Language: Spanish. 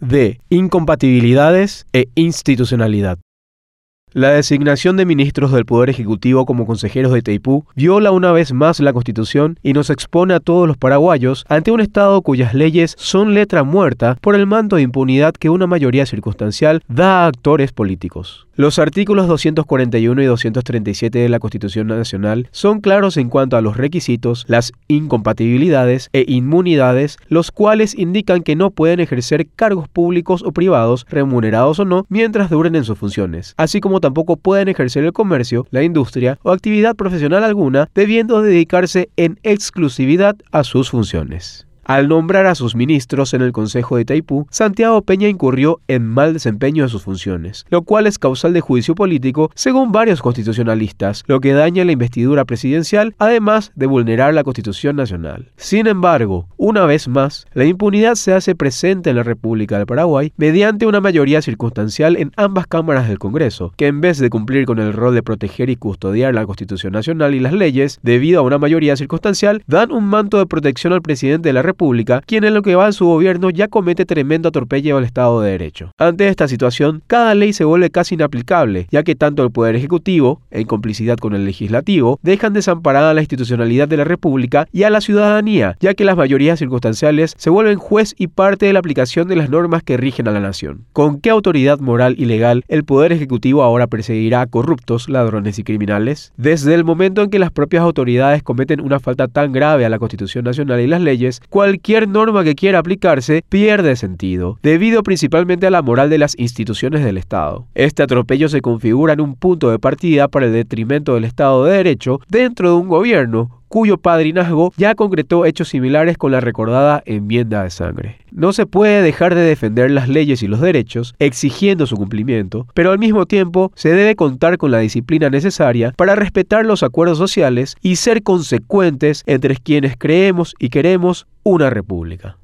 de incompatibilidades e institucionalidad. La designación de ministros del Poder Ejecutivo como consejeros de Taipú viola una vez más la Constitución y nos expone a todos los paraguayos ante un Estado cuyas leyes son letra muerta por el manto de impunidad que una mayoría circunstancial da a actores políticos. Los artículos 241 y 237 de la Constitución Nacional son claros en cuanto a los requisitos, las incompatibilidades e inmunidades, los cuales indican que no pueden ejercer cargos públicos o privados, remunerados o no, mientras duren en sus funciones, así como tampoco pueden ejercer el comercio, la industria o actividad profesional alguna, debiendo dedicarse en exclusividad a sus funciones. Al nombrar a sus ministros en el Consejo de Taipú, Santiago Peña incurrió en mal desempeño de sus funciones, lo cual es causal de juicio político según varios constitucionalistas, lo que daña la investidura presidencial, además de vulnerar la Constitución Nacional. Sin embargo, una vez más, la impunidad se hace presente en la República del Paraguay mediante una mayoría circunstancial en ambas cámaras del Congreso, que en vez de cumplir con el rol de proteger y custodiar la Constitución Nacional y las leyes, debido a una mayoría circunstancial, dan un manto de protección al presidente de la República Pública, quien en lo que va en su gobierno ya comete tremendo atropello al Estado de Derecho. Ante esta situación, cada ley se vuelve casi inaplicable, ya que tanto el Poder Ejecutivo, en complicidad con el Legislativo, dejan desamparada la institucionalidad de la República y a la ciudadanía, ya que las mayorías circunstanciales se vuelven juez y parte de la aplicación de las normas que rigen a la nación. ¿Con qué autoridad moral y legal el Poder Ejecutivo ahora perseguirá a corruptos, ladrones y criminales? Desde el momento en que las propias autoridades cometen una falta tan grave a la Constitución Nacional y las leyes, cualquier norma que quiera aplicarse pierde sentido, debido principalmente a la moral de las instituciones del Estado. Este atropello se configura en un punto de partida para el detrimento del Estado de Derecho dentro de un gobierno cuyo padrinazgo ya concretó hechos similares con la recordada enmienda de sangre. No se puede dejar de defender las leyes y los derechos, exigiendo su cumplimiento, pero al mismo tiempo se debe contar con la disciplina necesaria para respetar los acuerdos sociales y ser consecuentes entre quienes creemos y queremos una república.